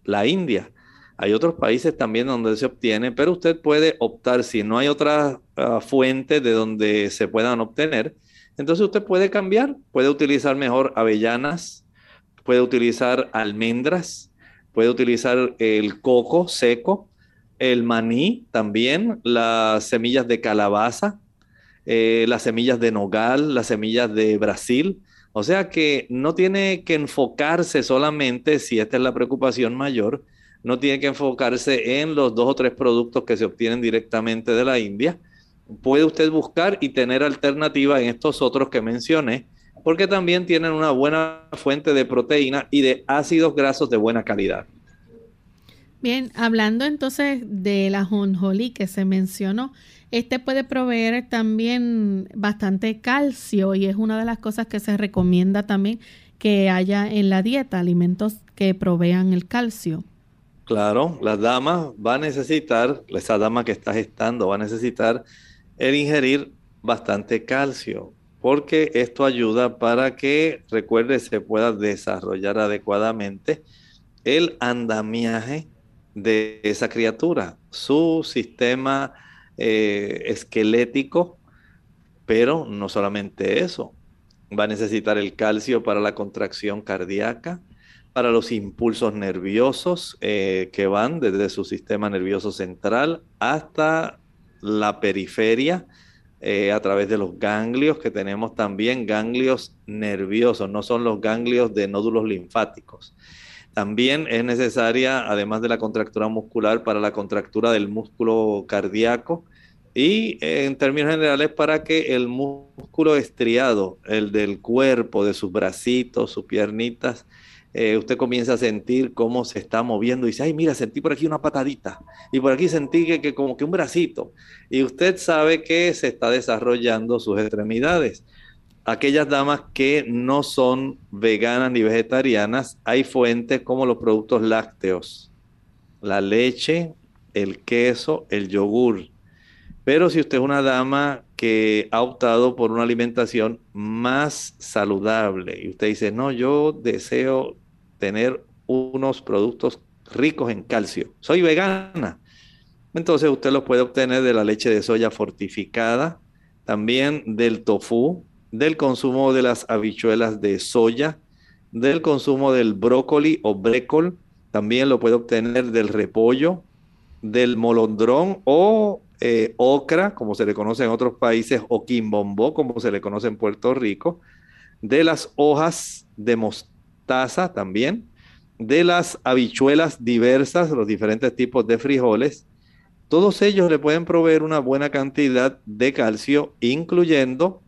la India. Hay otros países también donde se obtiene, pero usted puede optar, si no hay otra uh, fuente de donde se puedan obtener, entonces usted puede cambiar, puede utilizar mejor avellanas, puede utilizar almendras, puede utilizar el coco seco, el maní también, las semillas de calabaza, eh, las semillas de nogal, las semillas de Brasil. O sea que no tiene que enfocarse solamente, si esta es la preocupación mayor, no tiene que enfocarse en los dos o tres productos que se obtienen directamente de la India. Puede usted buscar y tener alternativa en estos otros que mencioné, porque también tienen una buena fuente de proteína y de ácidos grasos de buena calidad. Bien, hablando entonces de la jonjolí que se mencionó, este puede proveer también bastante calcio y es una de las cosas que se recomienda también que haya en la dieta, alimentos que provean el calcio. Claro, la dama va a necesitar, esa dama que está gestando va a necesitar el ingerir bastante calcio, porque esto ayuda para que, recuerde, se pueda desarrollar adecuadamente el andamiaje de esa criatura, su sistema eh, esquelético, pero no solamente eso, va a necesitar el calcio para la contracción cardíaca, para los impulsos nerviosos eh, que van desde su sistema nervioso central hasta la periferia eh, a través de los ganglios, que tenemos también ganglios nerviosos, no son los ganglios de nódulos linfáticos. También es necesaria, además de la contractura muscular, para la contractura del músculo cardíaco y en términos generales para que el músculo estriado, el del cuerpo, de sus bracitos, sus piernitas, eh, usted comienza a sentir cómo se está moviendo y dice, ay, mira, sentí por aquí una patadita y por aquí sentí que, que como que un bracito. Y usted sabe que se está desarrollando sus extremidades aquellas damas que no son veganas ni vegetarianas, hay fuentes como los productos lácteos, la leche, el queso, el yogur. Pero si usted es una dama que ha optado por una alimentación más saludable y usted dice, no, yo deseo tener unos productos ricos en calcio, soy vegana, entonces usted los puede obtener de la leche de soya fortificada, también del tofu, del consumo de las habichuelas de soya, del consumo del brócoli o brécol, también lo puede obtener del repollo, del molondrón o eh, ocra, como se le conoce en otros países, o quimbombó, como se le conoce en Puerto Rico, de las hojas de mostaza también, de las habichuelas diversas, los diferentes tipos de frijoles. Todos ellos le pueden proveer una buena cantidad de calcio, incluyendo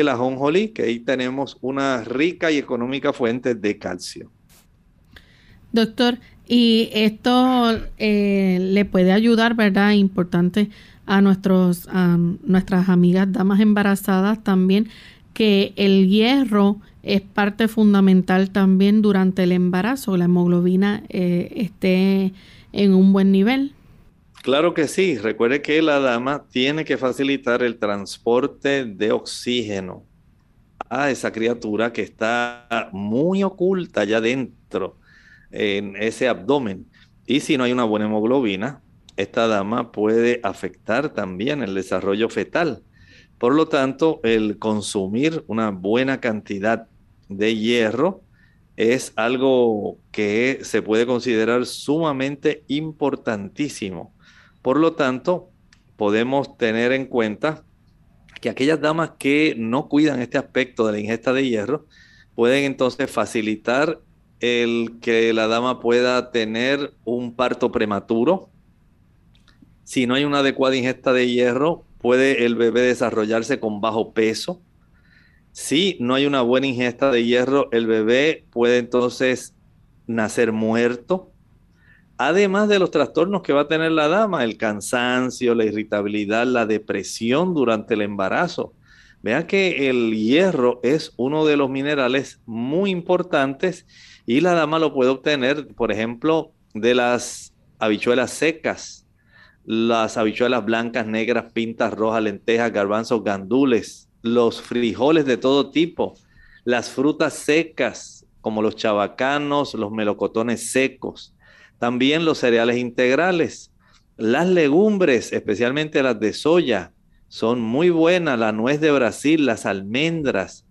el ajonjolí, que ahí tenemos una rica y económica fuente de calcio. Doctor, y esto eh, le puede ayudar, ¿verdad? Importante a, nuestros, a nuestras amigas damas embarazadas también, que el hierro es parte fundamental también durante el embarazo, la hemoglobina eh, esté en un buen nivel. Claro que sí. Recuerde que la dama tiene que facilitar el transporte de oxígeno a esa criatura que está muy oculta allá dentro en ese abdomen. Y si no hay una buena hemoglobina, esta dama puede afectar también el desarrollo fetal. Por lo tanto, el consumir una buena cantidad de hierro es algo que se puede considerar sumamente importantísimo por lo tanto, podemos tener en cuenta que aquellas damas que no cuidan este aspecto de la ingesta de hierro pueden entonces facilitar el que la dama pueda tener un parto prematuro. Si no hay una adecuada ingesta de hierro, puede el bebé desarrollarse con bajo peso. Si no hay una buena ingesta de hierro, el bebé puede entonces nacer muerto Además de los trastornos que va a tener la dama, el cansancio, la irritabilidad, la depresión durante el embarazo. Vean que el hierro es uno de los minerales muy importantes y la dama lo puede obtener, por ejemplo, de las habichuelas secas, las habichuelas blancas, negras, pintas, rojas, lentejas, garbanzos, gandules, los frijoles de todo tipo, las frutas secas como los chabacanos, los melocotones secos, también los cereales integrales. Las legumbres, especialmente las de soya, son muy buenas. La nuez de Brasil, las almendras,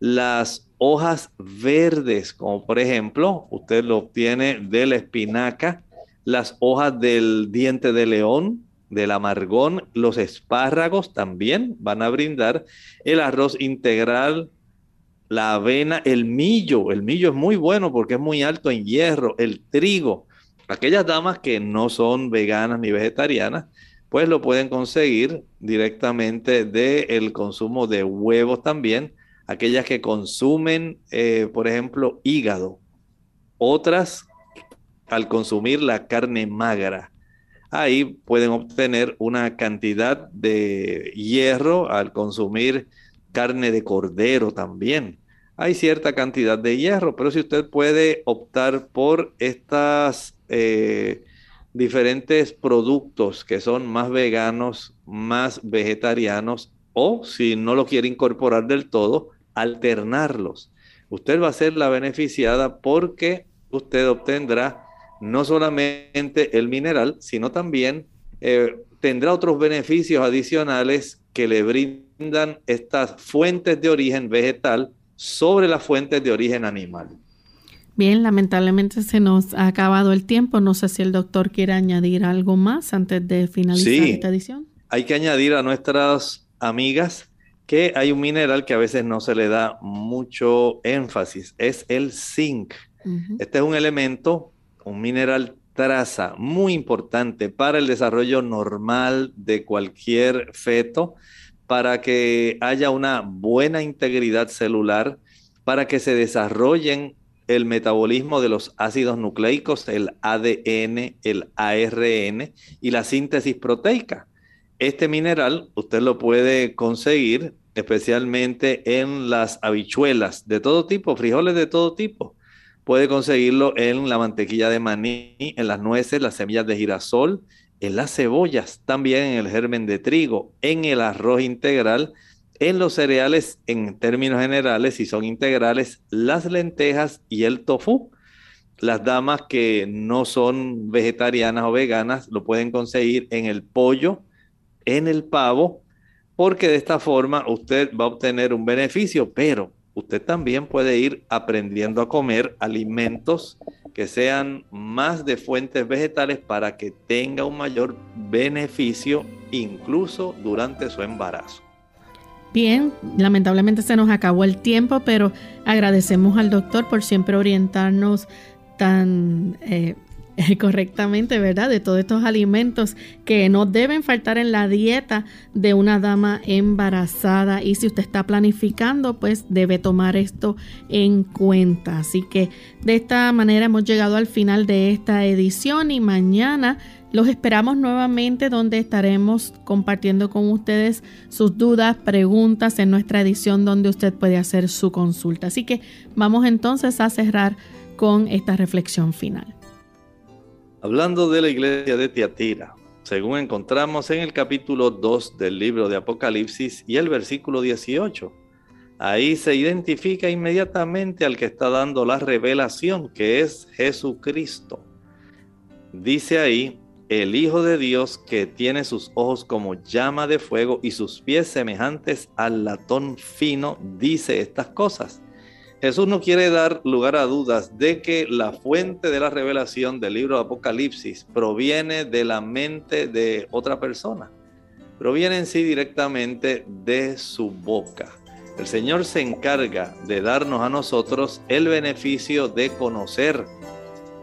las hojas verdes, como por ejemplo, usted lo obtiene de la espinaca, las hojas del diente de león, del amargón, los espárragos también van a brindar, el arroz integral, la avena, el millo, el millo es muy bueno porque es muy alto en hierro, el trigo, Aquellas damas que no son veganas ni vegetarianas, pues lo pueden conseguir directamente del consumo de huevos también. Aquellas que consumen, eh, por ejemplo, hígado. Otras al consumir la carne magra. Ahí pueden obtener una cantidad de hierro al consumir carne de cordero también hay cierta cantidad de hierro, pero si usted puede optar por estas eh, diferentes productos que son más veganos, más vegetarianos, o si no lo quiere incorporar del todo, alternarlos. Usted va a ser la beneficiada porque usted obtendrá no solamente el mineral, sino también eh, tendrá otros beneficios adicionales que le brindan estas fuentes de origen vegetal sobre las fuentes de origen animal. Bien, lamentablemente se nos ha acabado el tiempo. No sé si el doctor quiere añadir algo más antes de finalizar esta edición. Hay que añadir a nuestras amigas que hay un mineral que a veces no se le da mucho énfasis, es el zinc. Este es un elemento, un mineral traza muy importante para el desarrollo normal de cualquier feto, para que haya una buena integridad celular, para que se desarrollen el metabolismo de los ácidos nucleicos, el ADN, el ARN y la síntesis proteica. Este mineral usted lo puede conseguir especialmente en las habichuelas de todo tipo, frijoles de todo tipo. Puede conseguirlo en la mantequilla de maní, en las nueces, las semillas de girasol, en las cebollas, también en el germen de trigo, en el arroz integral, en los cereales en términos generales, si son integrales, las lentejas y el tofu. Las damas que no son vegetarianas o veganas lo pueden conseguir en el pollo, en el pavo, porque de esta forma usted va a obtener un beneficio, pero usted también puede ir aprendiendo a comer alimentos que sean más de fuentes vegetales para que tenga un mayor beneficio incluso durante su embarazo. Bien, lamentablemente se nos acabó el tiempo, pero agradecemos al doctor por siempre orientarnos tan eh, correctamente, ¿verdad? De todos estos alimentos que no deben faltar en la dieta de una dama embarazada. Y si usted está planificando, pues debe tomar esto en cuenta. Así que de esta manera hemos llegado al final de esta edición y mañana los esperamos nuevamente donde estaremos compartiendo con ustedes sus dudas, preguntas en nuestra edición donde usted puede hacer su consulta. Así que vamos entonces a cerrar con esta reflexión final. Hablando de la iglesia de Tiatira, según encontramos en el capítulo 2 del libro de Apocalipsis y el versículo 18, ahí se identifica inmediatamente al que está dando la revelación, que es Jesucristo. Dice ahí, el Hijo de Dios que tiene sus ojos como llama de fuego y sus pies semejantes al latón fino, dice estas cosas. Jesús no quiere dar lugar a dudas de que la fuente de la revelación del libro de Apocalipsis proviene de la mente de otra persona, proviene en sí directamente de su boca. El Señor se encarga de darnos a nosotros el beneficio de conocer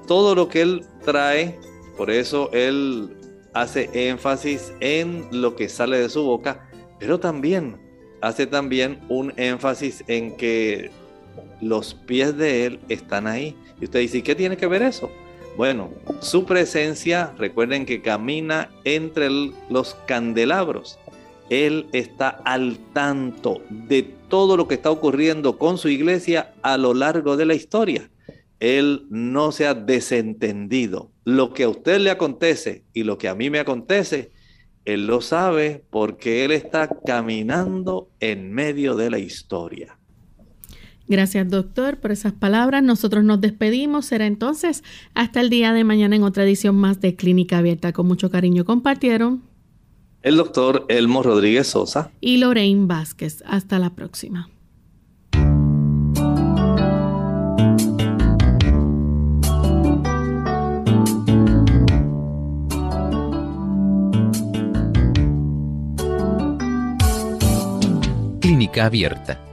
todo lo que Él trae, por eso Él hace énfasis en lo que sale de su boca, pero también hace también un énfasis en que los pies de Él están ahí. Y usted dice, ¿qué tiene que ver eso? Bueno, su presencia, recuerden que camina entre los candelabros. Él está al tanto de todo lo que está ocurriendo con su iglesia a lo largo de la historia. Él no se ha desentendido. Lo que a usted le acontece y lo que a mí me acontece, Él lo sabe porque Él está caminando en medio de la historia. Gracias, doctor, por esas palabras. Nosotros nos despedimos. Será entonces hasta el día de mañana en otra edición más de Clínica Abierta. Con mucho cariño compartieron el doctor Elmo Rodríguez Sosa y Lorraine Vázquez. Hasta la próxima. Clínica Abierta